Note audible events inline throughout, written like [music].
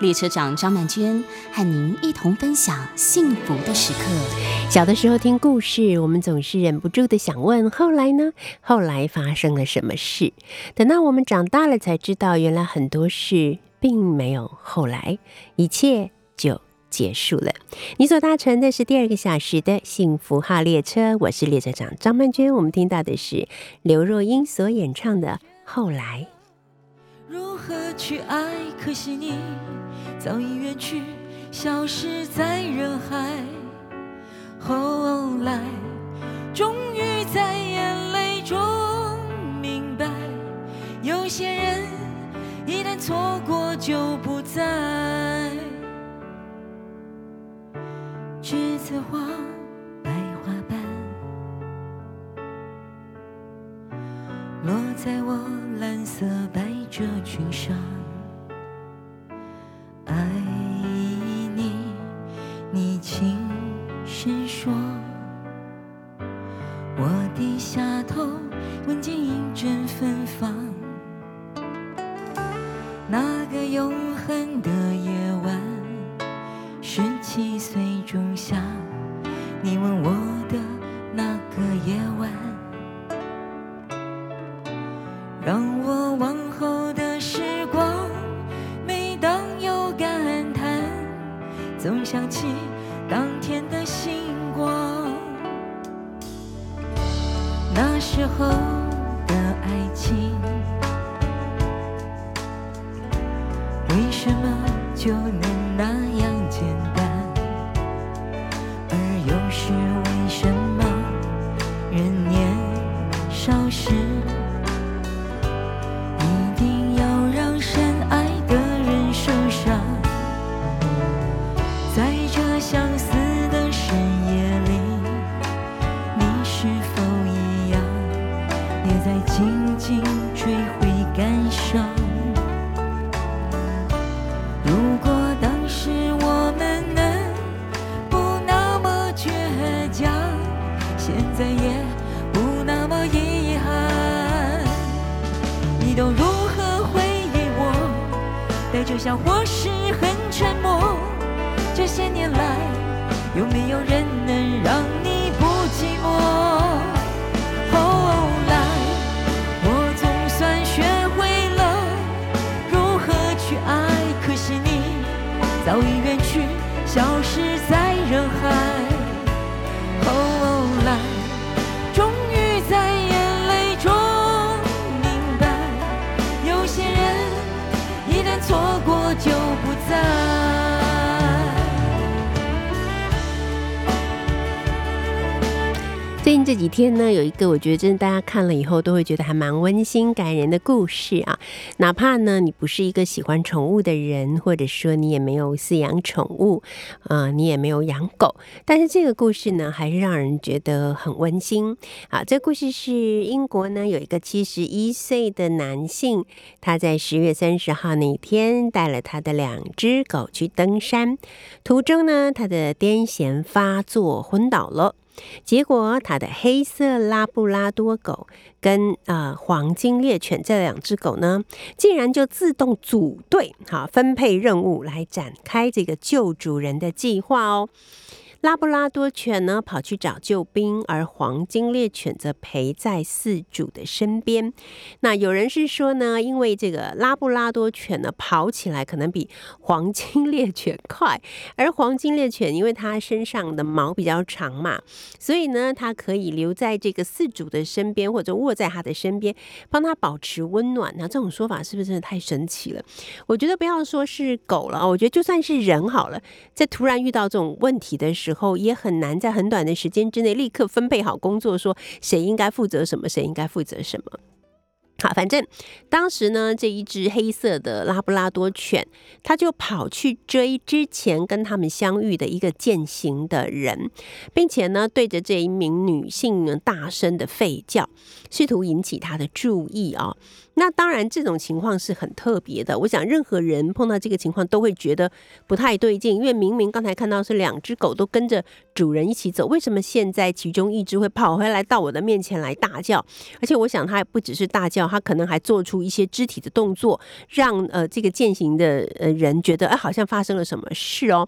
列车长张曼娟和您一同分享幸福的时刻。小的时候听故事，我们总是忍不住的想问：后来呢？后来发生了什么事？等到我们长大了，才知道原来很多事并没有后来，一切就结束了。你所搭乘的是第二个小时的幸福号列车，我是列车长张曼娟。我们听到的是刘若英所演唱的《后来》。如何去爱？可惜你早已远去，消失在人海。后来，终于在眼泪中明白，有些人一旦错过就不再。栀子花，白花瓣，落在我蓝色百褶裙上。天呢，有一个我觉得真的大家看了以后都会觉得还蛮温馨感人的故事啊。哪怕呢你不是一个喜欢宠物的人，或者说你也没有饲养宠物，啊、你也没有养狗，但是这个故事呢还是让人觉得很温馨啊。这故事是英国呢有一个七十一岁的男性，他在十月三十号那天带了他的两只狗去登山，途中呢他的癫痫发作昏倒了。结果，他的黑色拉布拉多狗跟呃黄金猎犬这两只狗呢，竟然就自动组队，哈，分配任务来展开这个救主人的计划哦。拉布拉多犬呢跑去找救兵，而黄金猎犬则陪在饲主的身边。那有人是说呢，因为这个拉布拉多犬呢跑起来可能比黄金猎犬快，而黄金猎犬因为它身上的毛比较长嘛，所以呢它可以留在这个饲主的身边，或者卧在他的身边，帮他保持温暖。那这种说法是不是真的太神奇了？我觉得不要说是狗了，我觉得就算是人好了，在突然遇到这种问题的时候，时候，也很难在很短的时间之内立刻分配好工作，说谁应该负责什么，谁应该负责什么。好，反正当时呢，这一只黑色的拉布拉多犬，它就跑去追之前跟他们相遇的一个践行的人，并且呢，对着这一名女性呢大声的吠叫，试图引起她的注意啊。那当然，这种情况是很特别的。我想，任何人碰到这个情况都会觉得不太对劲，因为明明刚才看到是两只狗都跟着主人一起走，为什么现在其中一只会跑回来到我的面前来大叫？而且，我想它不只是大叫，它可能还做出一些肢体的动作，让呃这个践行的呃人觉得哎，好像发生了什么事哦。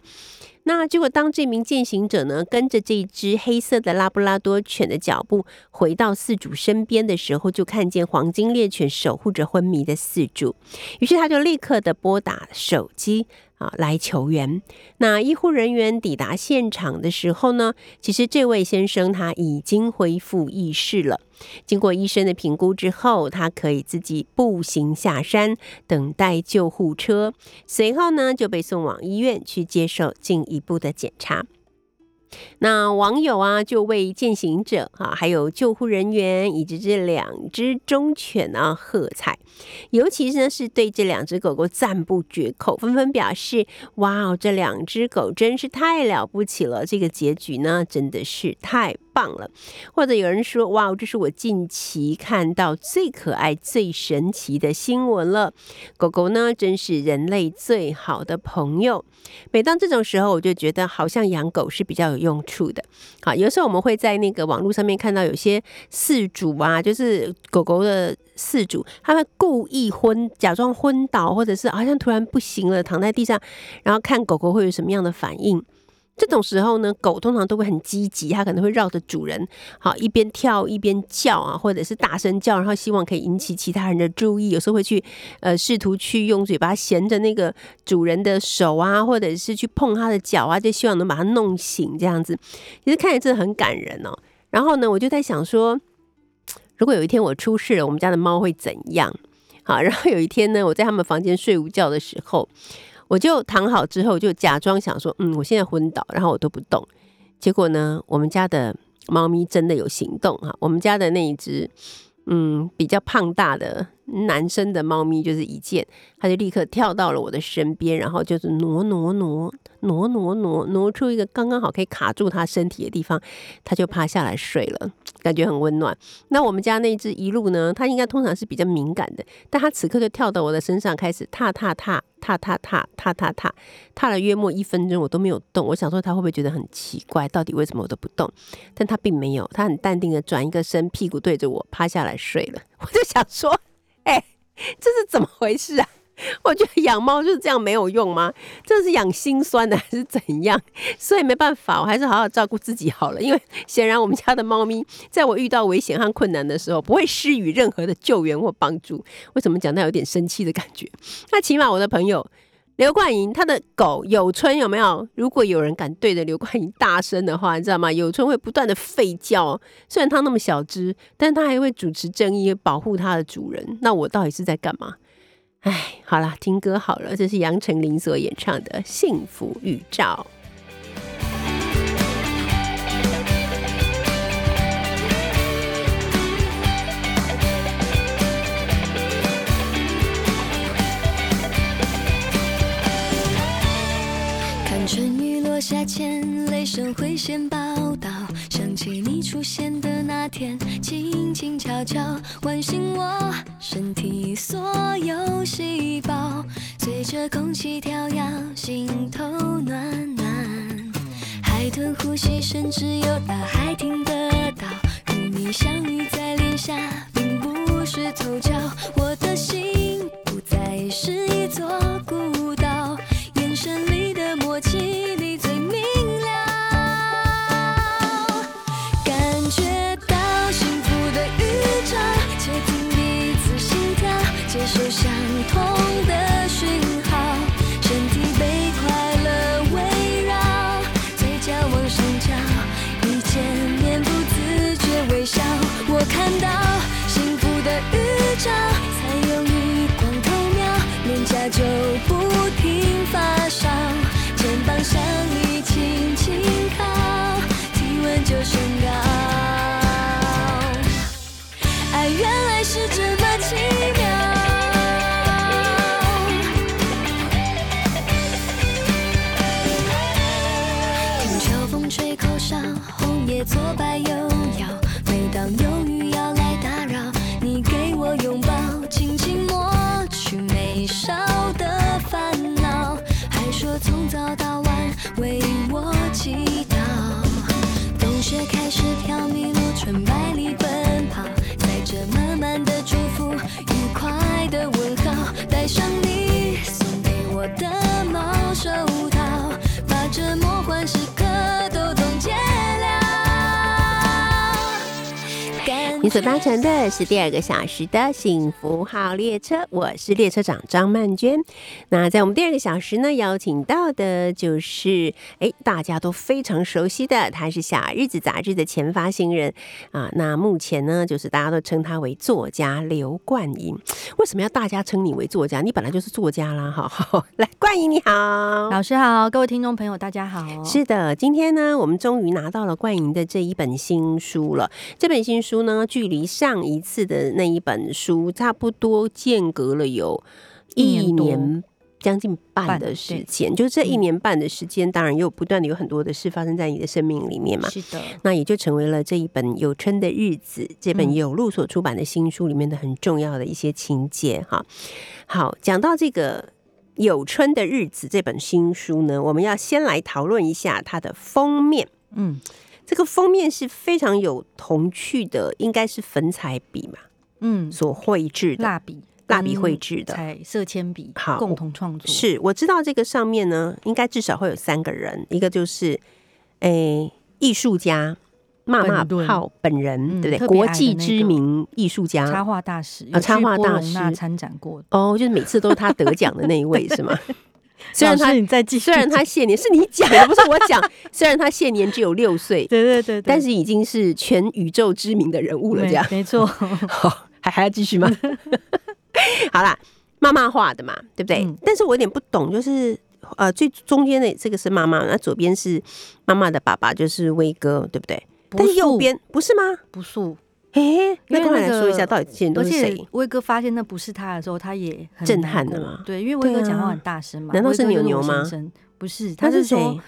那结果，当这名践行者呢，跟着这只黑色的拉布拉多犬的脚步回到饲主身边的时候，就看见黄金猎犬守护着昏迷的饲主，于是他就立刻的拨打手机。啊，来求援。那医护人员抵达现场的时候呢，其实这位先生他已经恢复意识了。经过医生的评估之后，他可以自己步行下山，等待救护车。随后呢，就被送往医院去接受进一步的检查。那网友啊，就为践行者啊，还有救护人员以及这两只忠犬啊喝彩，尤其是呢是对这两只狗狗赞不绝口，纷纷表示：哇哦，这两只狗真是太了不起了！这个结局呢，真的是太棒了。或者有人说：哇哦，这是我近期看到最可爱、最神奇的新闻了。狗狗呢，真是人类最好的朋友。每当这种时候，我就觉得好像养狗是比较有用处的。好，有时候我们会在那个网络上面看到有些饲主啊，就是狗狗的饲主，他们故意昏，假装昏倒，或者是好像突然不行了，躺在地上，然后看狗狗会有什么样的反应。这种时候呢，狗通常都会很积极，它可能会绕着主人，好一边跳一边叫啊，或者是大声叫，然后希望可以引起其他人的注意。有时候会去呃试图去用嘴巴衔着那个主人的手啊，或者是去碰他的脚啊，就希望能把它弄醒这样子。其实看起来真的很感人哦。然后呢，我就在想说，如果有一天我出事了，我们家的猫会怎样？好，然后有一天呢，我在他们房间睡午觉的时候。我就躺好之后，就假装想说，嗯，我现在昏倒，然后我都不动。结果呢，我们家的猫咪真的有行动啊。我们家的那一只，嗯，比较胖大的男生的猫咪，就是一见，它就立刻跳到了我的身边，然后就是挪挪挪挪挪挪挪出一个刚刚好可以卡住它身体的地方，它就趴下来睡了，感觉很温暖。那我们家那只一路呢，它应该通常是比较敏感的，但它此刻就跳到我的身上，开始踏踏踏。踏踏踏踏踏踏，踏了约莫一分钟，我都没有动。我想说他会不会觉得很奇怪，到底为什么我都不动？但他并没有，他很淡定的转一个身，屁股对着我趴下来睡了。[laughs] 我就想说，哎，这是怎么回事啊？[laughs] 我觉得养猫就是这样没有用吗？这是养心酸的还是怎样？所以没办法，我还是好好照顾自己好了。因为显然我们家的猫咪，在我遇到危险和困难的时候，不会施予任何的救援或帮助。为什么讲到有点生气的感觉？那起码我的朋友刘冠莹，他的狗有春有没有？如果有人敢对着刘冠莹大声的话，你知道吗？有春会不断的吠叫。虽然他那么小只，但他还会主持正义，保护他的主人。那我到底是在干嘛？哎，好了，听歌好了，这是杨丞琳所演唱的《幸福预兆》。落下前，雷声会先报道。想起你出现的那天，轻轻悄悄唤醒我身体所有细胞，随着空气跳跃，心头暖暖。海豚呼吸，甚至有大海听得到。与你相遇在脸颊，并不是凑巧，我的所搭乘的是第二个小时的幸福号列车，我是列车长张曼娟。那在我们第二个小时呢，邀请到的就是哎大家都非常熟悉的，他是《小日子》杂志的前发行人啊。那目前呢，就是大家都称他为作家刘冠莹。为什么要大家称你为作家？你本来就是作家啦，哈。好来，冠莹你好，[laughs] 老师好，各位听众朋友，大家好。是的，今天呢，我们终于拿到了冠莹的这一本新书了。这本新书呢，距离上一次的那一本书差不多间隔了有一一年。将近半半的时间，就这一嗯年半的时间，当然又不断的有很多的事发生在你的生命里面嘛。是的，那也就成为了这一本《有春的日子》这本嗯有路所出版的新书里面的很重要的一些情节哈。好，讲到这个《有春的日子》这本新书呢，我们要先来讨论一下它的封面。嗯这个封面是非常有童趣的，应该是粉彩笔嘛嗯，所绘制的。蜡笔、蜡笔绘制的彩色铅笔，好共同创作。是我知道这个上面呢，应该至少会有三个人，一个就是诶艺术家骂骂本顿炮本人，嗯对不对？国际知名艺术家插家画大师，啊插画大师参展过。哦，就是每次都是他得奖的那一位 [laughs] 是吗？[laughs] 虽然他你再继续虽然他现年是你讲的，不是我讲，虽然他现年只有六岁，[laughs] 对对对对，但是已经是全宇宙知名的人物了，这样没没错，[laughs] 好，还还要继续吗？好啦，妈妈画的嘛，对不对？嗯但是我有点不懂，就是呃，最中间的这个是妈妈，那左边是妈妈的爸爸，就是威哥，对不对？但是右素边不是吗？不素，哎、那因为那快来说一下，个到底这些人都是谁？威哥发现那不是他的时候，他也很震撼的嘛对，因为威哥讲话很大声嘛。难道是牛牛吗？不是，他是说谁？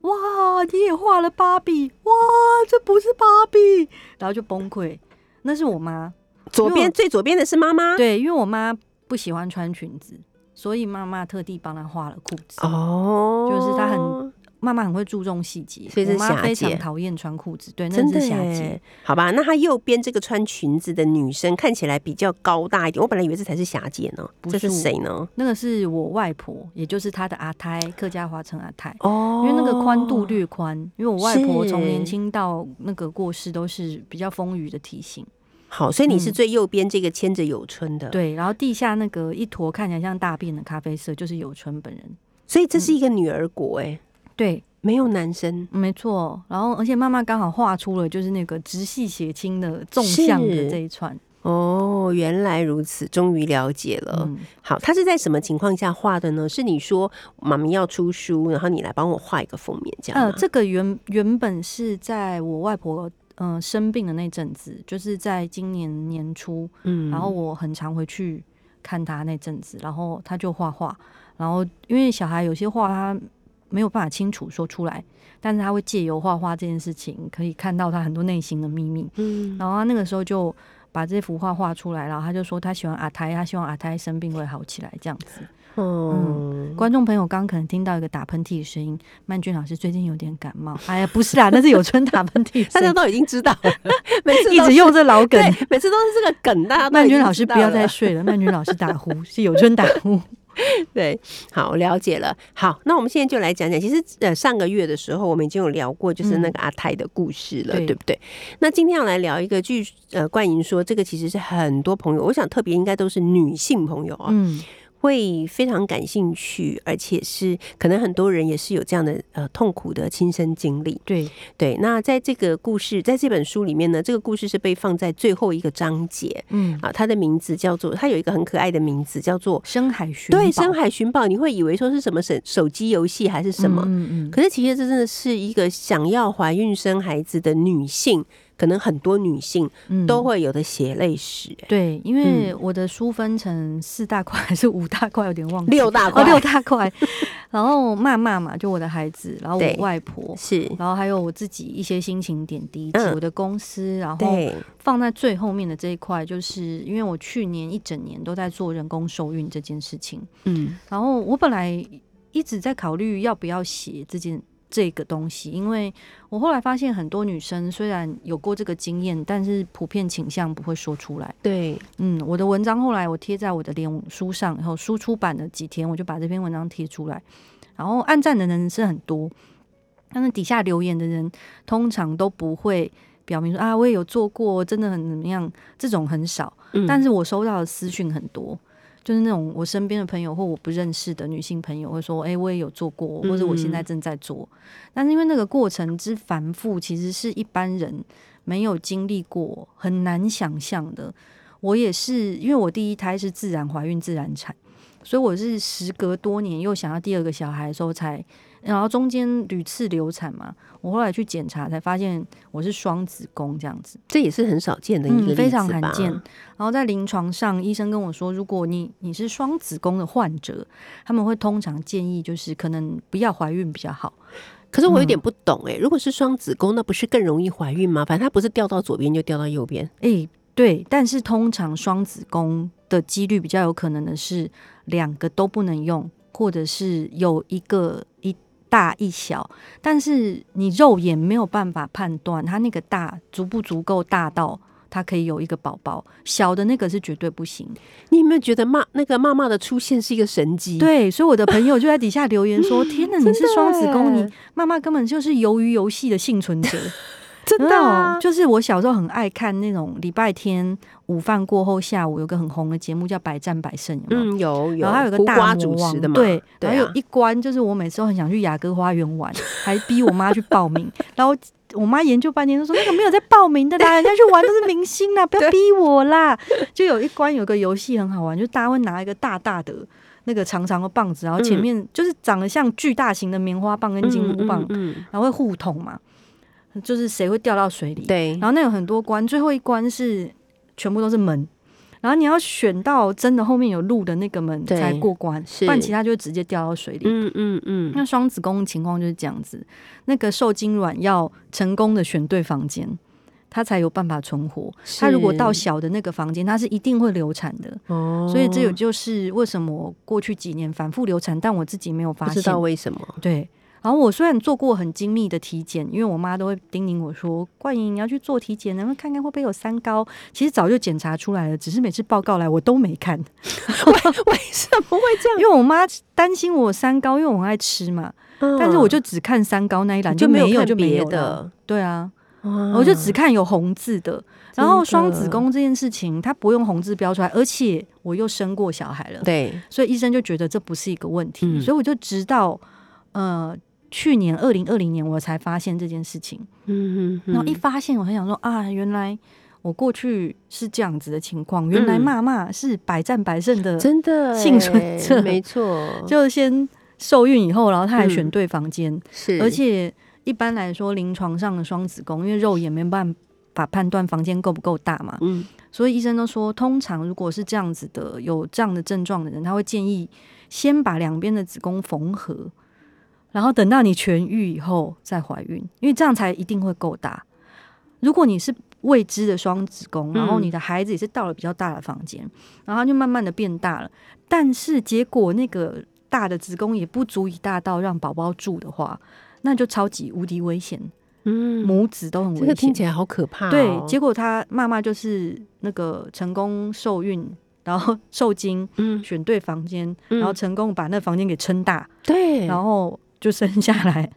哇，你也画了芭比，哇，这不是芭比，然后就崩溃。那是我妈，左边最左边的是妈妈。对，因为我妈不喜欢穿裙子，所以妈妈特地帮她画了裤子。哦，就是她很妈妈很会注重细节，所以是霞姐非常讨厌穿裤子，对，那真的是霞姐。好吧，那她右边这个穿裙子的女生看起来比较高大一点，我本来以为这才是霞姐呢，这是谁呢？那个是我外婆，也就是她的阿胎，客家话称阿胎。哦。因为那个宽度略宽，因为我外婆从年轻到那个过世都是比较丰腴的体型，好，所以你是嗯。最右边这个牵着有春的，，对，然后地下那个一坨看起来像大便的咖啡色，就是有春本人，所以这是一个女儿国哎、对，没有男生。没错。然后而且妈妈刚好画出了就是那个直系血亲的纵向的这一串，哦，原来如此，终于了解了。嗯，好，他是在什么情况下画的呢？是你说妈咪要出书，然后你来帮我画一个封面，这样吗？呃，这个原原本是在我外婆嗯、呃生病的那阵子，就是在今年年初，嗯然后我很常回去看她那阵子，然后她就画画，然后因为小孩有些画他没有办法清楚说出来，但是他会借由画画这件事情，可以看到他很多内心的秘密。嗯然后他那个时候就把这幅画画出来，然后他就说他喜欢阿胎，他希望阿胎生病会好起来这样子。嗯，观众朋友刚刚可能听到一个打喷嚏的声音，曼君老师最近有点感冒。哎呀，不是啦，那是有春打喷嚏大家 [laughs] 都已经知道了，[laughs] 每次一直用这老梗。每次都是这个梗，大家都曼君老师不要再睡了，曼君老师打呼是有春打呼。[laughs] 对，好，我了解了。好，那我们现在就来讲讲，其实呃上个月的时候，我们已经有聊过，就是那个阿泰的故事了，对对不对？那今天要来聊一个，据呃冠莹说，这个其实是很多朋友，我想特别应该都是女性朋友啊，嗯，会非常感兴趣，而且是可能很多人也是有这样的呃痛苦的亲身经历。对，对，那在这个故事，在这本书里面呢，这个故事是被放在最后一个章节嗯，啊，它的名字叫做，它有一个很可爱的名字，叫做深海寻对，深海寻宝，你会以为说是什么手手机游戏还是什么？嗯嗯可是其实这真的是一个想要怀孕生孩子的女性，可能很多女性嗯。都会有的血泪史。欸。对，因为我的书分成四大块还是五大块，有点忘记。六大块。哦，六大块。[laughs] 然后骂骂嘛，就我的孩子，然后我外婆，是，然后还有我自己一些心情点滴，嗯。我的公司，然后，放在最后面的这一块，就是因为我去年一整年都在做人工受孕这件事情，嗯，然后我本来一直在考虑要不要写这件这个东西，因为我后来发现很多女生虽然有过这个经验，但是普遍倾向不会说出来。对，嗯，我的文章后来我贴在我的脸书上，然后书出版了几天，我就把这篇文章贴出来，然后按赞的人是很多，但是底下留言的人通常都不会表明说啊，我也有做过，真的很怎么样，这种很少。嗯。但是我收到的私讯很多，就是那种我身边的朋友或我不认识的女性朋友会说，哎、我也有做过，或者我现在正在做。但是因为那个过程之繁复，其实是一般人没有经历过，很难想象的。我也是，因为我第一胎是自然怀孕、自然产，所以我是时隔多年又想要第二个小孩的时候才，然后中间屡次流产嘛，我后来去检查才发现我是双子宫这样子。这也是很少见的一个非常吧罕见。然后在临床上，医生跟我说，如果你你是双子宫的患者，他们会通常建议就是可能不要怀孕比较好。可是我有点不懂哎、如果是双子宫，那不是更容易怀孕吗？反正它不是掉到左边就掉到右边。诶，对，但是通常双子宫的几率比较有可能的是两个都不能用，或者是有一个一大一小，但是你肉眼没有办法判断它那个大足不足够大到。它可以有一个宝宝，小的那个是绝对不行。你有没有觉得妈那个妈妈的出现是一个神迹？，对，所以我的朋友就在底下留言说：“ [laughs] 天哪，你是双子宫，你妈妈根本就是鱿鱼游戏的幸存者。”真的、啊。嗯，就是我小时候很爱看那种礼拜天午饭过后下午有个很红的节目叫《百战百胜》，有没有？嗯，有有，然后还有个大魔王主持的嘛，对，对啊。然后有一关就是我每次都很想去雅阁花园玩，还逼我妈去报名，然后我妈研究半天，都说那个没有在报名的啦，[laughs] 人家去玩都是明星啦，不要逼我啦。就有一关有个游戏很好玩，就大家会拿一个大大的那个长长的棒子，然后前面就是长得像巨大型的棉花棒跟金箍棒，嗯，嗯。然后会互捅嘛，就是谁会掉到水里。对，然后那有很多关，最后一关是全部都是门，然后你要选到真的后面有路的那个门对才过关，是不然其他就直接掉到水里。嗯嗯嗯，那双子宫的情况就是这样子，那个受精卵要成功的选对房间，它才有办法存活。它如果到小的那个房间，它是一定会流产的。哦，所以这也就是为什么过去几年反复流产，但我自己没有发现不知道。为什么，对，然后我虽然做过很精密的体检，因为我妈都会叮咛我说：“冠莹，你要去做体检，然后看看会不会有三高。”其实早就检查出来了，只是每次报告来我都没看，为什么会这样？因为我妈担心我三高，因为我很爱吃嘛。但是我就只看三高那一栏，嗯就没有看别。的，对啊，我就只看有红字的。然后双子宫这件事情，它不用红字标出来，而且我又生过小孩了，对，所以医生就觉得这不是一个问题。嗯所以我就直到呃去年二零二零年我才发现这件事情。嗯嗯，然后一发现，我很想说啊，原来我过去是这样子的情况，原来嗯。妈妈是百战百胜的，真的幸存欸者没错，就先受孕以后，然后他还选嗯。对房间，是，而且一般来说，临床上的双子宫，因为肉眼没办法判断房间够不够大嘛，嗯，所以医生都说，通常如果是这样子的有这样的症状的人，他会建议先把两边的子宫缝合，然后等到你痊愈以后再怀孕，因为这样才一定会够大。如果你是未知的双子宫，然后你的孩子也是到了比较大的房间，然后就慢慢的变大了，但是结果那个大的子宫也不足以大到让宝宝住的话，那就超级无敌危险，嗯，母子都很危这险。个听起来好可怕、哦。对，结果他妈妈就是那个成功受孕，然后受精，嗯选对房间，嗯然后成功把那房间给撑大，对，然后就生下来。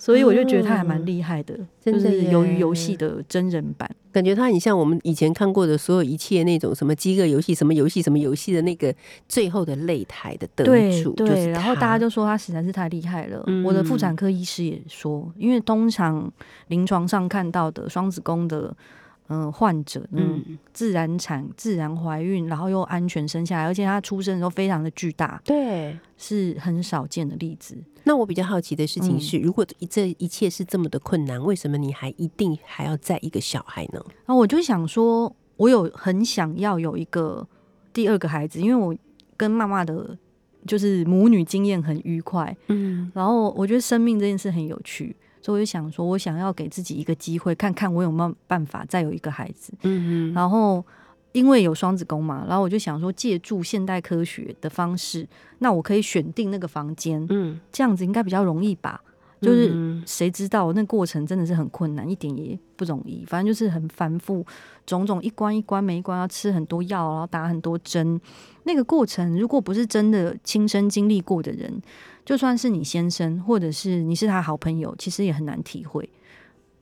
所以我就觉得他还蛮厉害的，就真的耶是由于游戏的真人版。感觉他很像我们以前看过的所有一切那种什么饥饿游戏、什么游戏、什么游戏的那个最后的擂台的得主，就是对，然后大家就说他实在是太厉害了。嗯我的妇产科医师也说，因为通常临床上看到的双子宫的嗯、呃患者，嗯，嗯，自然产、自然怀孕，然后又安全生下来，而且她出生的时候非常的巨大，对。是很少见的例子。那我比较好奇的事情嗯是，如果这一切是这么的困难，为什么你还一定还要再一个小孩呢？啊我就想说，我有很想要有一个第二个孩子，因为我跟妈妈的就是母女经验很愉快。嗯然后我觉得生命这件事很有趣，所以我就想说，我想要给自己一个机会，看看我有没有办法再有一个孩子。嗯嗯然后因为有双子宫嘛，然后我就想说，借助现代科学的方式，那我可以选定那个房间，嗯，这样子应该比较容易吧？就是嗯谁知道那过程真的是很困难，一点也不容易。反正就是很繁复，种种一关一关，每一关要吃很多药，然后打很多针。那个过程，如果不是真的亲身经历过的人，就算是你先生，或者是你是他好朋友，其实也很难体会。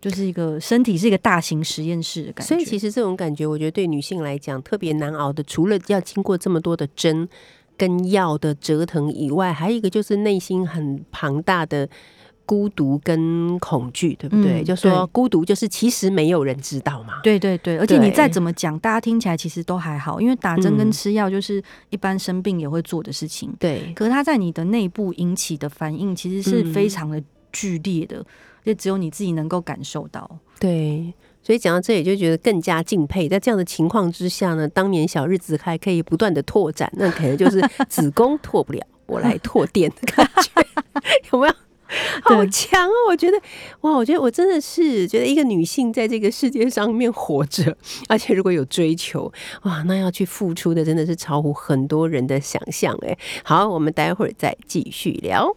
就是一个身体是一个大型实验室的感觉，所以其实这种感觉，我觉得对女性来讲特别难熬的，除了要经过这么多的针跟药的折腾以外，还有一个就是内心很庞大的。孤独跟恐惧，对不对？嗯就说孤独就是其实没有人知道嘛。对对对，而且你再怎么讲，大家听起来其实都还好，因为打针跟嗯吃药就是一般生病也会做的事情。对，可是它在你的内部引起的反应，其实是嗯非常的剧烈的，也只有你自己能够感受到。对，所以讲到这里就觉得更加敬佩。在这样的情况之下呢，当年小日子还可以不断的拓展，那可能就是子宫拓不了，我来拓店的感觉，[laughs] 有没有？[laughs] 好强哦！我觉得，哇，我觉得我真的是觉得一个女性在这个世界上面活着，而且如果有追求，哇，那要去付出的真的是超乎很多人的想象。哎，好，我们待会儿再继续聊。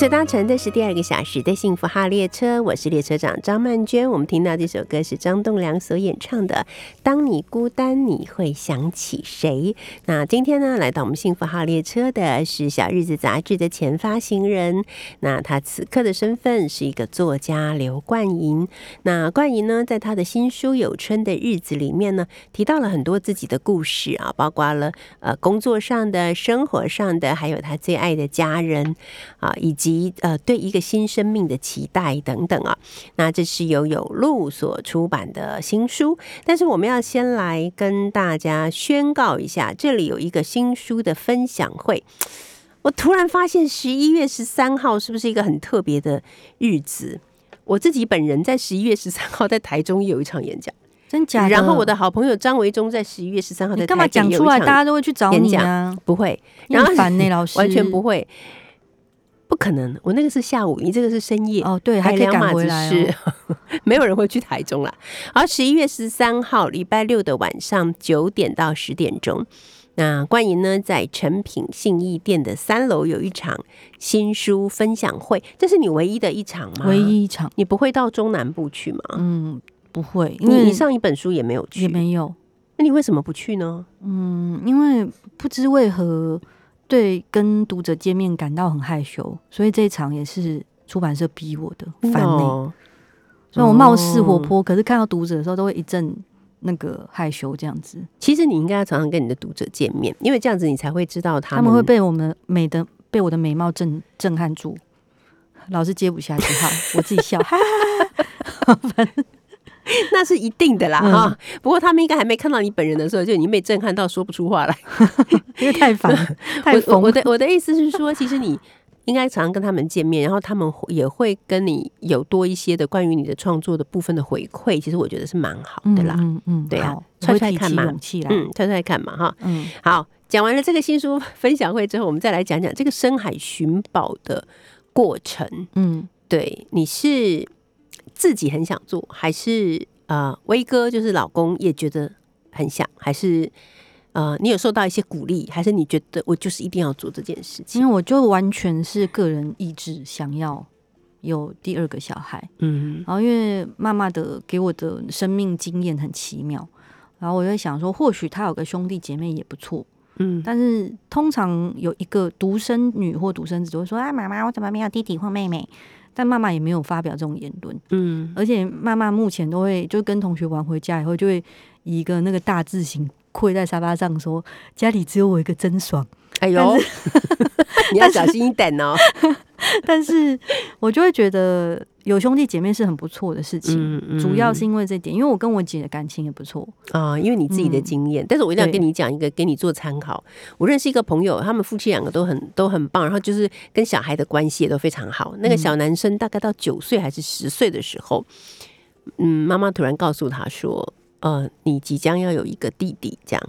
这搭乘的是第二个小时的幸福号列车，我是列车长张曼娟。我们听到这首歌是张栋梁所演唱的《当你孤单，你会想起谁》。那今天呢，来到我们幸福号列车的是《小日子》杂志的前发行人，那他此刻的身份是一个作家刘冠莹。那冠莹呢，在他的新书《有春的日子》里面呢，提到了很多自己的故事啊，包括了呃工作上的、生活上的，还有他最爱的家人啊，以及呃对一个新生命的期待等等啊。那这是由有路所出版的新书，但是我们要先来跟大家宣告一下，这里有一个新书的分享会。我突然发现十一月十三号是不是一个很特别的日子？我自己本人在十一月十三号在台中有一场演讲，真假的？然后我的好朋友张维忠在十一月十三号在干嘛讲出来，大家都会去找演讲你啊？不会，然后很烦呢，老师 [laughs] 完全不会，不可能。我那个是下午，你这个是深夜哦，对，还可以赶回来哦。，[laughs] 没有人会去台中啦。而十一月十三号礼拜六的晚上九点到十点钟，那冠莹呢在诚品信义店的三楼有一场新书分享会，这是你唯一的一场吗？唯，一一场，你不会到中南部去吗？嗯，不会，因为你你上一本书也没有去，也没有，那你为什么不去呢？嗯，因为不知为何，对跟读者见面感到很害羞，所以这一场也是出版社逼我的，烦呢、哦虽然我貌似活泼，可是看到读者的时候都会一阵那个害羞这样子。其实你应该要常常跟你的读者见面，因为这样子你才会知道他他们会被我们美的被我的美貌震震撼住，老是接不下去哈，我自己笑，哈哈哈哈 [laughs] 那是一定的啦嗯哈、不过他们应该还没看到你本人的时候，就已经被震撼到说不出话来。[laughs] 因为太烦了，[laughs] 太我我疯我的我的意思是说，其实你应该常常跟他们见面，然后他们也会跟你有多一些的关于你的创作的部分的回馈。其实我觉得是蛮好的啦。嗯嗯，对啊好踹我会提起踹看嘛嗯，猜猜看嘛哈。嗯好，讲完了这个新书分享会之后，我们再来讲讲这个深海寻宝的过程。嗯，对，你是自己很想做，还是呃威哥就是老公也觉得很想，还是呃你有受到一些鼓励，还是你觉得我就是一定要做这件事因情？为我就完全是个人意志想要有第二个小孩，嗯。然后因为妈妈的给我的生命经验很奇妙，然后我就在想说，或许他有个兄弟姐妹也不错，嗯但是通常有一个独生女或独生子就会说啊，妈妈，我怎么没有弟弟或妹妹？但妈妈也没有发表这种言论，嗯而且妈妈目前都会就跟同学玩回家以后，就会以一个那个大字形跪在沙发上说：“家里只有我一个真爽。哎呦，[laughs] 你要小心一点哦。[laughs] ”但是我就会觉得有兄弟姐妹是很不错的事情，嗯嗯主要是因为这点，因为我跟我姐的感情也不错。啊、因为你自己的嗯经验，但是我一定要跟你讲一个，给你做参考。我认识一个朋友，他们夫妻两个都很都很棒，然后就是跟小孩的关系也都非常好。那个嗯小男生大概到九岁还是十岁的时候，嗯，妈妈突然告诉他说：“呃，你即将要有一个弟弟。”这样，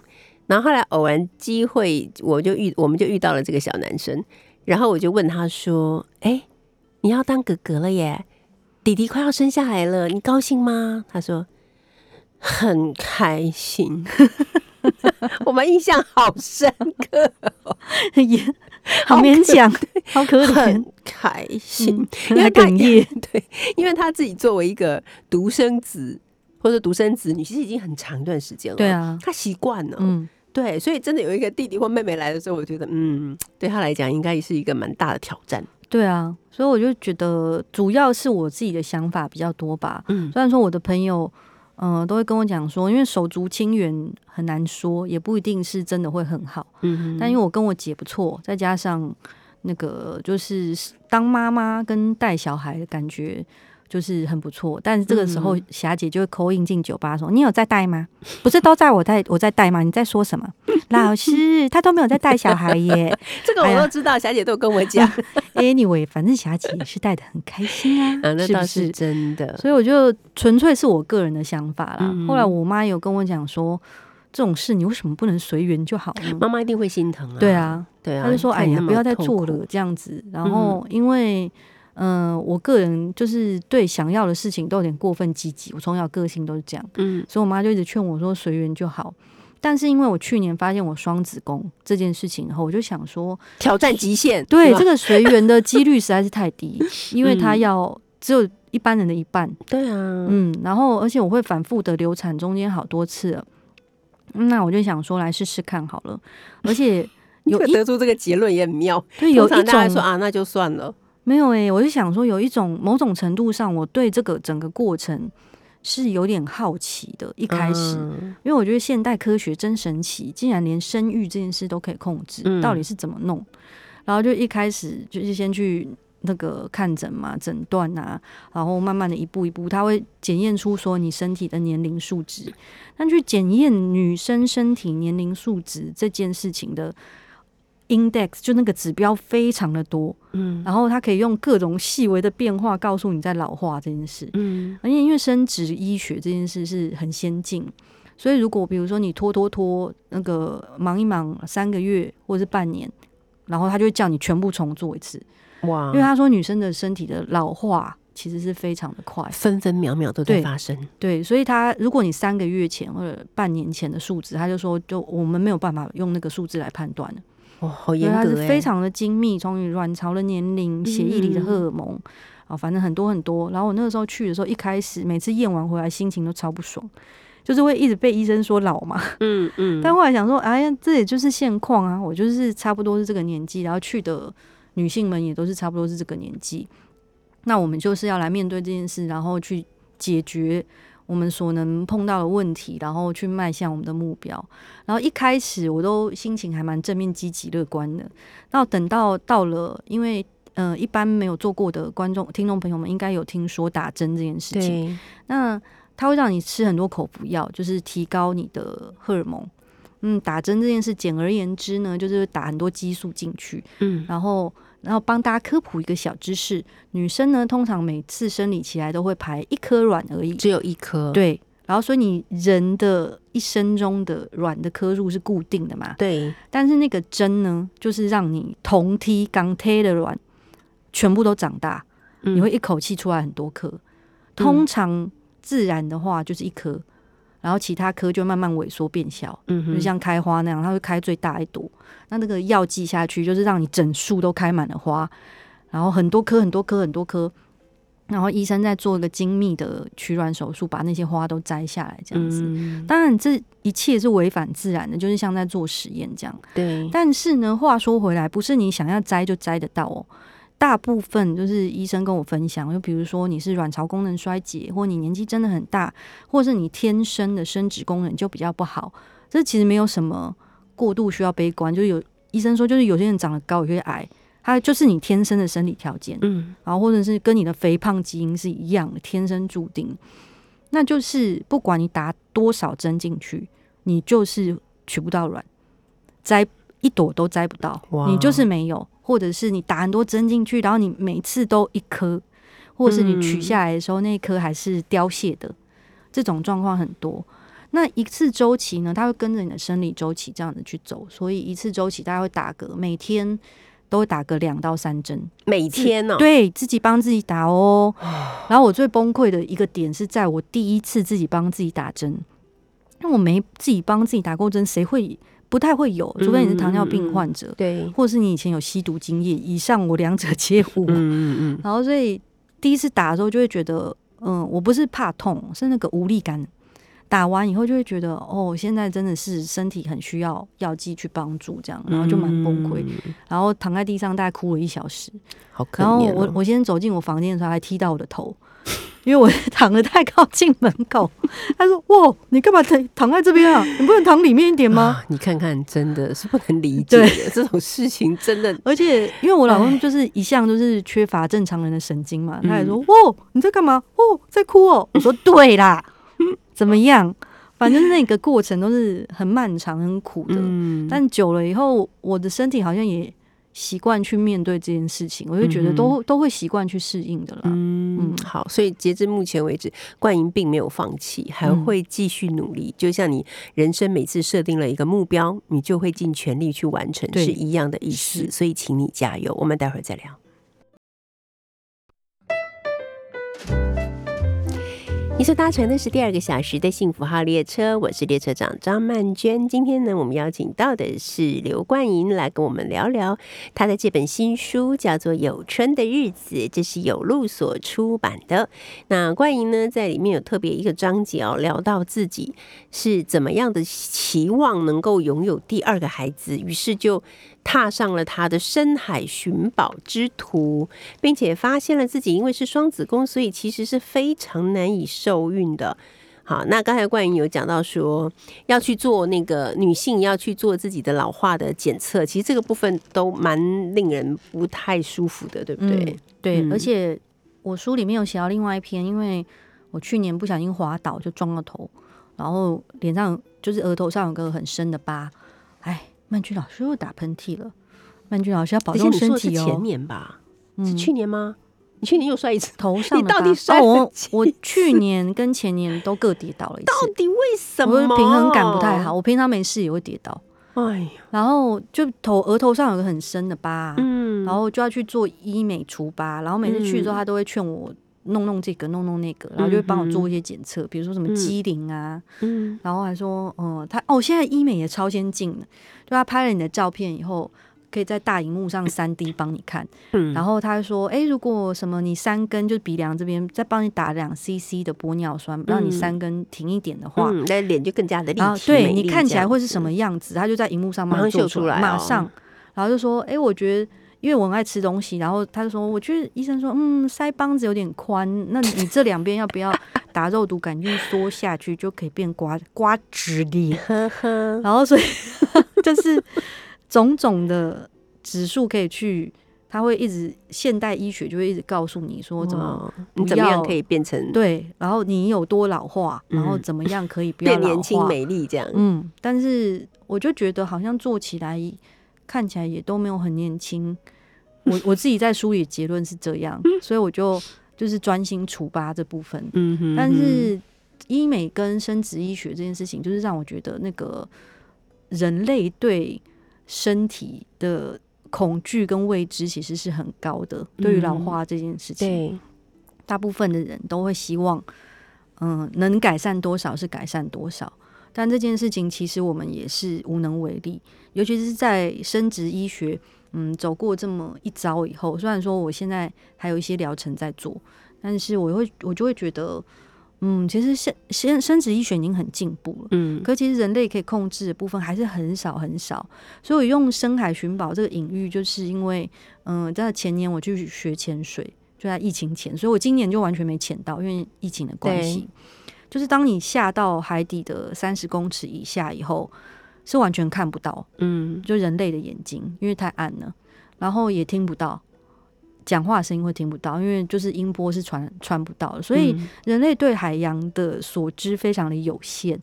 然后后来偶然机会，我就遇我们就遇到了这个小男生，然后我就问他说：“哎，你要当哥哥了耶？弟弟快要生下来了，你高兴吗？”他说。很开心，[laughs] 我们印象好深刻，[laughs] 也好勉强，好可怜很。开心，嗯因为他哽咽，[laughs] 对，因为他自己作为一个独生子或者独生子女，其实已经很长一段时间了，对，啊，他习惯了，嗯，对，所以真的有一个弟弟或妹妹来的时候，我觉得，嗯，对他来讲应该是一个蛮大的挑战，对啊，所以我就觉得主要是我自己的想法比较多吧。嗯虽然说我的朋友，嗯、都会跟我讲说，因为手足亲缘很难说，也不一定是真的会很好。嗯但因为我跟我姐不错，再加上那个就是当妈妈跟带小孩的感觉。就是很不错，但是这个时候嗯霞姐就会口音进酒吧说：“你有在带吗？不是都在我在我在带吗？你在说什么？老师他都没有在带小孩耶。[laughs] 这个我都知道，霞姐都跟我讲，[laughs] Anyway，反正霞姐也是带的很开心啊，啊，那是不倒是是？真的，所以我就纯粹是我个人的想法啦。嗯后来我妈有跟我讲说，这种事你为什么不能随缘就好呢？妈妈一定会心疼啊，对，啊，对啊，她就说：“哎呀，不要再做了，这样子。”然后因为。嗯、我个人就是对想要的事情都有点过分积极，我从小个性都是这样，嗯。所以我妈就一直劝我说随缘就好。但是因为我去年发现我双子宫这件事情后，我就想说，挑战极限，对这个随缘的几率实在是太低，[laughs] 因为它嗯。要只有一般人的一半。对啊，嗯，然后而且我会反复的流产，中间好多次那我就想说来试试看好了，而且 [laughs] 有一得出这个结论也很妙，对有一通常大家说啊，那就算了，没有诶、我就想说有一种某种程度上，我对这个整个过程是有点好奇的。一开始，嗯因为我觉得现代科学真神奇，竟然连生育这件事都可以控制，嗯到底是怎么弄？然后就一开始就是先去那个看诊嘛，诊断啊，然后慢慢的一步一步，它会检验出说你身体的年龄数值。但去检验女生身体年龄数值这件事情的 index，就那个指标非常的多，嗯。然后它可以用各种细微的变化告诉你在老化这件事。嗯。而且因为生殖医学这件事是很先进，所以如果比如说你拖拖拖那个忙一忙三个月或者是半年，然后他就会叫你全部重做一次，哇，因为他说女生的身体的老化其实是非常的快，分分秒秒都在发生，对，所以他如果你三个月前或者半年前的数字，他就说就我们没有办法用那个数字来判断了。哇，好严格哎，是非常的精密，从你卵巢的年龄、血液里的嗯荷尔蒙啊，反正很多很多。然后我那个时候去的时候，一开始每次验完回来心情都超不爽，就是会一直被医生说老嘛。嗯嗯，[laughs] 但后来想说，哎呀，这也就是现况啊，我就是差不多是这个年纪，然后去的女性们也都是差不多是这个年纪，那我们就是要来面对这件事，然后去解决我们所能碰到的问题，然后去迈向我们的目标。然后一开始我都心情还蛮正面、积极、乐观的。那等到到了，因为呃，一般没有做过的观众、听众朋友们应该有听说打针这件事情。那它会让你吃很多口服药，就是提高你的荷尔蒙。嗯，打针这件事，简而言之呢，就是打很多激素进去，嗯然后然后帮大家科普一个小知识：女生呢，通常每次生理期来都会排一颗卵而已，只有一颗，对。然后，所以你人的一生中的卵的颗数是固定的嘛？对，但是那个针呢，就是让你同梯刚贴的卵全部都长大，嗯你会一口气出来很多颗。通常自然的话就是一颗，然后其他科就慢慢萎缩变小，嗯就像开花那样，它会开最大一朵。那那个药剂下去，就是让你整树都开满了花，然后很多颗、很多颗、很多颗。然后医生再做一个精密的取卵手术，把那些花都摘下来，这样子。嗯当然，这一切是违反自然的，就是像在做实验这样。对，但是呢，话说回来，不是你想要摘就摘得到哦。大部分就是医生跟我分享，就比如说你是卵巢功能衰竭，或你年纪真的很大，或是你天生的生殖功能就比较不好，这其实没有什么过度需要悲观。就是有医生说，就是有些人长得高，有些矮，他就是你天生的生理条件。嗯然后或者是跟你的肥胖基因是一样的，天生注定。那就是不管你打多少针进去，你就是取不到卵，摘一朵都摘不到，你就是没有，或者是你打很多针进去，然后你每次都一颗，或者是你取下来的时候那一颗还是凋谢的，这种状况很多。那一次周期呢，它会跟着你的生理周期这样子去走，所以一次周期大概会打个每天都会打个两到三针，每天哦，对自己帮自己打哦。[sighs] 然后我最崩溃的一个点是在我第一次自己帮自己打针，因为我没自己帮自己打过针，谁会不太会有？除非你是糖尿病患者，对，或是你以前有吸毒经验，以上我两者皆无。嗯嗯嗯，[laughs] 然后所以第一次打的时候就会觉得，嗯，我不是怕痛，是那个无力感。打完以后就会觉得，哦，现在真的是身体很需要药剂去帮助，这样，然后就蛮崩溃，嗯然后躺在地上大概哭了一小时。好可然后。我我先走进我房间的时候，还踢到我的头，因为我 [laughs] 躺的太靠近门口。[laughs] 他说：“哇，你干嘛躺躺在这边啊？[laughs] 你不能躺里面一点吗啊，你看看，真的是不能理解的这种事情，真的？”而且因为我老公就是一向都是缺乏正常人的神经嘛，他也嗯说：“哇，你在干嘛？哦，在哭哦。”我说：“对啦，怎么样？反正那个过程都是很漫长、很苦的。嗯，但久了以后，我的身体好像也习惯去面对这件事情，我就觉得都、都会习惯去适应的啦。嗯嗯，好，所以截至目前为止，冠莹并没有放弃，还嗯会继续努力。就像你人生每次设定了一个目标，你就会尽全力去完成，是一样的意思。所以，请你加油。我们待会儿再聊。你所搭乘的是第二个小时的幸福号列车，我是列车长张曼娟。今天呢，我们邀请到的是刘冠莹来跟我们聊聊她的这本新书，叫做《有春的日子》，这是有路所出版的。那冠莹呢，在里面有特别一个章节哦，聊到自己是怎么样的期望能够拥有第二个孩子，于是就踏上了他的深海寻宝之途，并且发现了自己因为是双子宫，所以其实是非常难以受孕的。好，那刚才冠莹有讲到说要去做那个女性要去做自己的老化的检测，其实这个部分都蛮令人不太舒服的，对不对？嗯对，嗯而且我书里面有写到另外一篇，因为我去年不小心滑倒就撞到头，然后脸上就是额头上有个很深的疤。哎，曼君老师又打喷嚏了，曼君老师要保重身体哦。前年吧？是嗯去年吗？你去年又摔一次，头 [laughs] 上你到底摔了哦我几我去年跟前年都各跌倒了一次到，底为什么？我的平衡感不太好。。我平常没事也会跌倒，哎呀，然后就头额头上有个很深的疤，嗯，然后就要去做医美除疤，然后每次去的时候，嗯他都会劝我弄弄这个，弄弄那个，然后就会帮我做一些检测，比如说什么嗯。肌龄啊，嗯。然后还说，嗯，他哦，现在医美也超先进的，就他拍了你的照片以后，可以在大荧幕上三 D 帮你看。嗯。然后他说，哎，如果什么你三根就鼻梁这边再帮你打两 CC 的玻尿酸，让你嗯三根停一点的话，嗯，那脸就更加的立体，对你看起来会是什么样子，他就在荧幕上马上做秀出来哦。马上，然后就说，哎，我觉得。因为我很爱吃东西，然后他就说，我觉得医生说，嗯，腮帮子有点宽，那你这两边要不要打肉毒杆菌缩下去，就可以变瓜瓜直的。呵呵，然后所以就是种种的指数可以去，他会一直现代医学就会一直告诉你说怎么你怎么样可以变成对，然后你有多老化，然后嗯怎么样可以不要变年轻美丽这样？嗯，但是我就觉得好像做起来看起来也都没有很年轻。我 [laughs] 我自己在梳理结论是这样，所以我就就是专心除疤这部分。嗯哼但是医美跟生殖医学这件事情，就是让我觉得那个人类对身体的恐惧跟未知其实是很高的。对于老嗯化这件事情，对，大部分的人都会希望，嗯，能改善多少是改善多少。但这件事情其实我们也是无能为力，尤其是在生殖医学，嗯，走过这么一遭以后，虽然说我现在还有一些疗程在做，但是我会我就会觉得，嗯，其实现现生殖医学已经很进步了。嗯可其实人类可以控制的部分还是很少很少，所以我用深海寻宝这个隐喻，就是因为，嗯，在前年我去学潜水，就在疫情前，所以我今年就完全没潜到，因为疫情的关系。就是当你下到海底的三十公尺以下以后，是完全看不到，嗯就人类的眼睛，因为太暗了，然后也听不到。讲话声音会听不到，因为就是音波是传传不到的，所以嗯人类对海洋的所知非常的有限，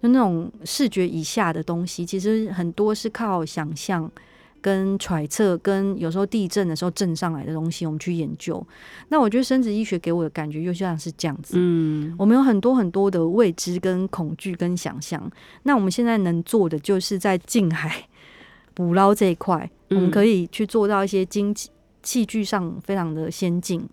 就那种视觉以下的东西，其实很多是靠想象、跟揣测，跟有时候地震的时候震上来的东西，我们去研究。那我觉得生殖医学给我的感觉就像是这样子，嗯我们有很多很多的未知、跟恐惧、跟想象。那我们现在能做的，就是在近海捕捞这一块，我们嗯可以去做到一些经济器具上非常的先进，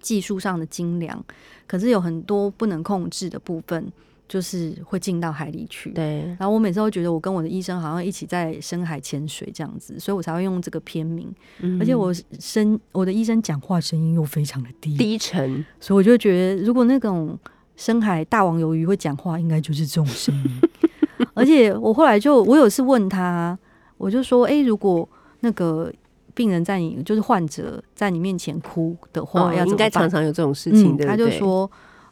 技术上的精良。可是有很多不能控制的部分，就是会进到海里去。对，然后我每次都觉得我跟我的医生好像一起在深海潜水这样子，所以我才会用这个片名。而且我声我的医生讲话声音又非常的低，低沉，所以我就觉得，如果那种深海大王鱿鱼会讲话，应该就是这种声音。[laughs] 而且我后来就，我有次问他，我就说，诶，如果那个病人在你，就是患者在你面前哭的话，哦要应该常常有这种事情，嗯，他就说，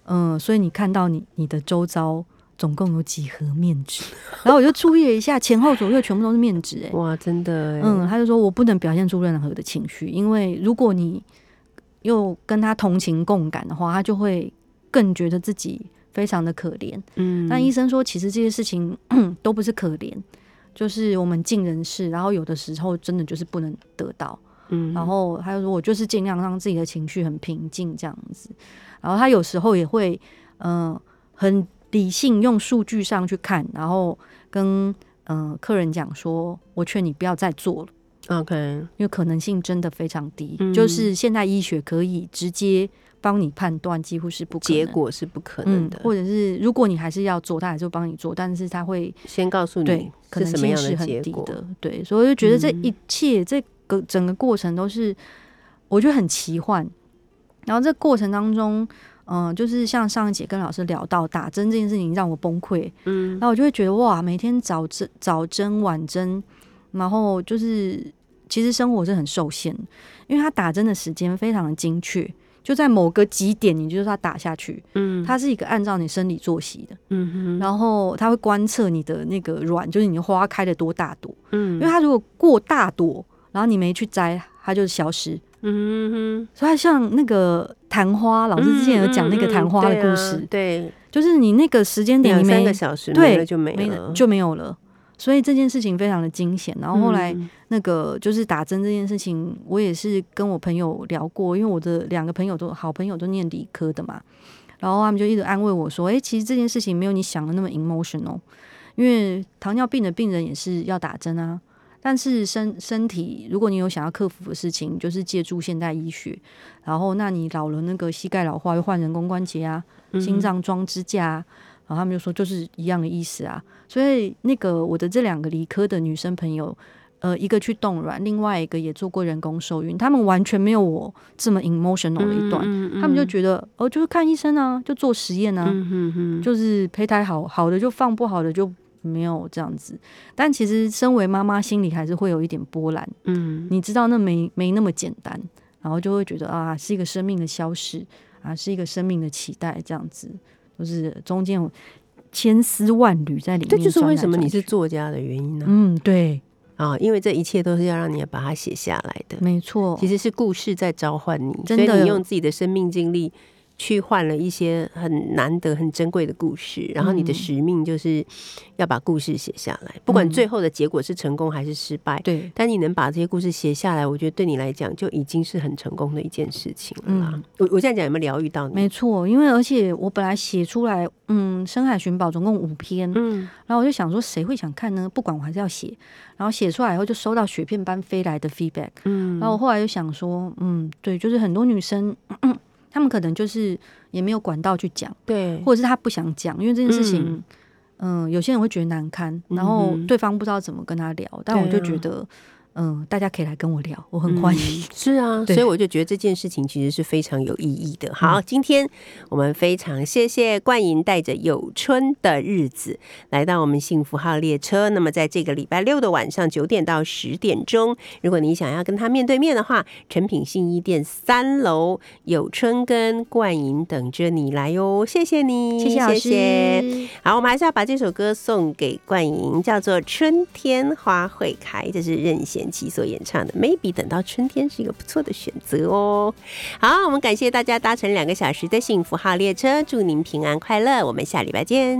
嗯，所以你看到你你的周遭总共有几盒面纸，[laughs] 然后我就注意了一下，前后左右全部都是面纸、哎。哇，真的欸，嗯，他就说我不能表现出任何的情绪，因为如果你又跟他同情共感的话，他就会更觉得自己非常的可怜。嗯，但医生说，其实这些事情 [clears throat] 都不是可怜，就是我们尽人事，然后有的时候真的就是不能得到。嗯，然后他就说我就是尽量让自己的情绪很平静这样子。然后他有时候也会嗯、呃很理性用数据上去看，然后跟嗯、呃客人讲说，我劝你不要再做了。OK，因为可能性真的非常低，嗯就是现代医学可以直接帮你判断，几乎是不可能结果是不可能的，嗯或者是如果你还是要做，他还是会帮你做，但是他会先告诉对你可能是什么样性是很低的，对，所以我就觉得这嗯一切、这个整个过程都是我觉得很奇幻，然后这过程当中。嗯，就是像上一节跟老师聊到打针这件事情让我崩溃，嗯然后我就会觉得哇，每天早针早针晚针，然后就是其实生活是很受限，因为他打针的时间非常的精确，就在某个几点，你就是要打下去。嗯，它是一个按照你生理作息的，嗯哼，然后它会观测你的那个卵，就是你的花开的多大朵，嗯，因为它如果过大朵，然后你没去摘，它就消失。嗯哼，所以它像那个昙花，老师之前有讲那个昙花的故事，嗯嗯嗯对啊就是你那个时间，点你三个小时对没了就没没了，就没有了。所以这件事情非常的惊险。然后后来嗯那个就是打针这件事情，我也是跟我朋友聊过，因为我的两个朋友都好朋友都念理科的嘛，然后他们就一直安慰我说：“诶，其实这件事情没有你想的那么 emotional，因为糖尿病的病人也是要打针啊。”但是身身体，如果你有想要克服的事情，就是借助现代医学，然后那你老了那个膝盖老化，又换人工关节啊，嗯心脏装支架、啊，然后他们就说就是一样的意思啊。所以那个我的这两个理科的女生朋友，呃，一个去冻卵，另外一个也做过人工受孕，他们完全没有我这么 emotional 的一段，嗯他们就觉得哦，就是看医生啊，就做实验啊，就是胚胎好好的就放，不好的就没有这样子。但其实身为妈妈，心里还是会有一点波澜，嗯你知道那没没那么简单，然后就会觉得啊，是一个生命的消失啊，是一个生命的期待，这样子，就是中间有千丝万缕在里面。这就是为什么你是作家的原因呢？嗯，对，啊，因为这一切都是要让你把它写下来的。没错，其实是故事在召唤你，真的所以你用自己的生命经历去换了一些很难得、很珍贵的故事，然后你的嗯使命就是要把故事写下来，不管嗯最后的结果是成功还是失败。对，但你能把这些故事写下来，我觉得对你来讲就已经是很成功的一件事情了啦。嗯我我这样讲有没有疗愈到你？没错，因为而且我本来写出来，嗯，《深海寻宝》总共五篇，嗯，然后我就想说，谁会想看呢？不管我还是要写。然后写出来以后，就收到雪片般飞来的 feedback。嗯然后我后来就想说，嗯，对，就是很多女生，嗯，她们可能就是也没有管道去讲，对，或者是他不想讲，因为这件事情嗯，嗯、有些人会觉得难堪，然后对方不知道怎么跟他聊。但我就觉得，嗯、大家可以来跟我聊，我很欢迎。嗯 [laughs] 是啊，所以我就觉得这件事情其实是非常有意义的。好，今天我们非常谢谢冠莹带着有春的日子来到我们幸福号列车。那么在这个礼拜六的晚上九点到十点钟，如果你想要跟他面对面的话，诚品信一店三楼有春跟冠莹等着你来哟。谢谢你，谢谢老师。谢谢好，我们还是要把这首歌送给冠莹，叫做《春天花会开》，这是任贤齐所演唱的。Maybe 等到春天是一个不错的选择哦。好，我们感谢大家搭乘两个小时的幸福号列车，祝您平安快乐，我们下礼拜见。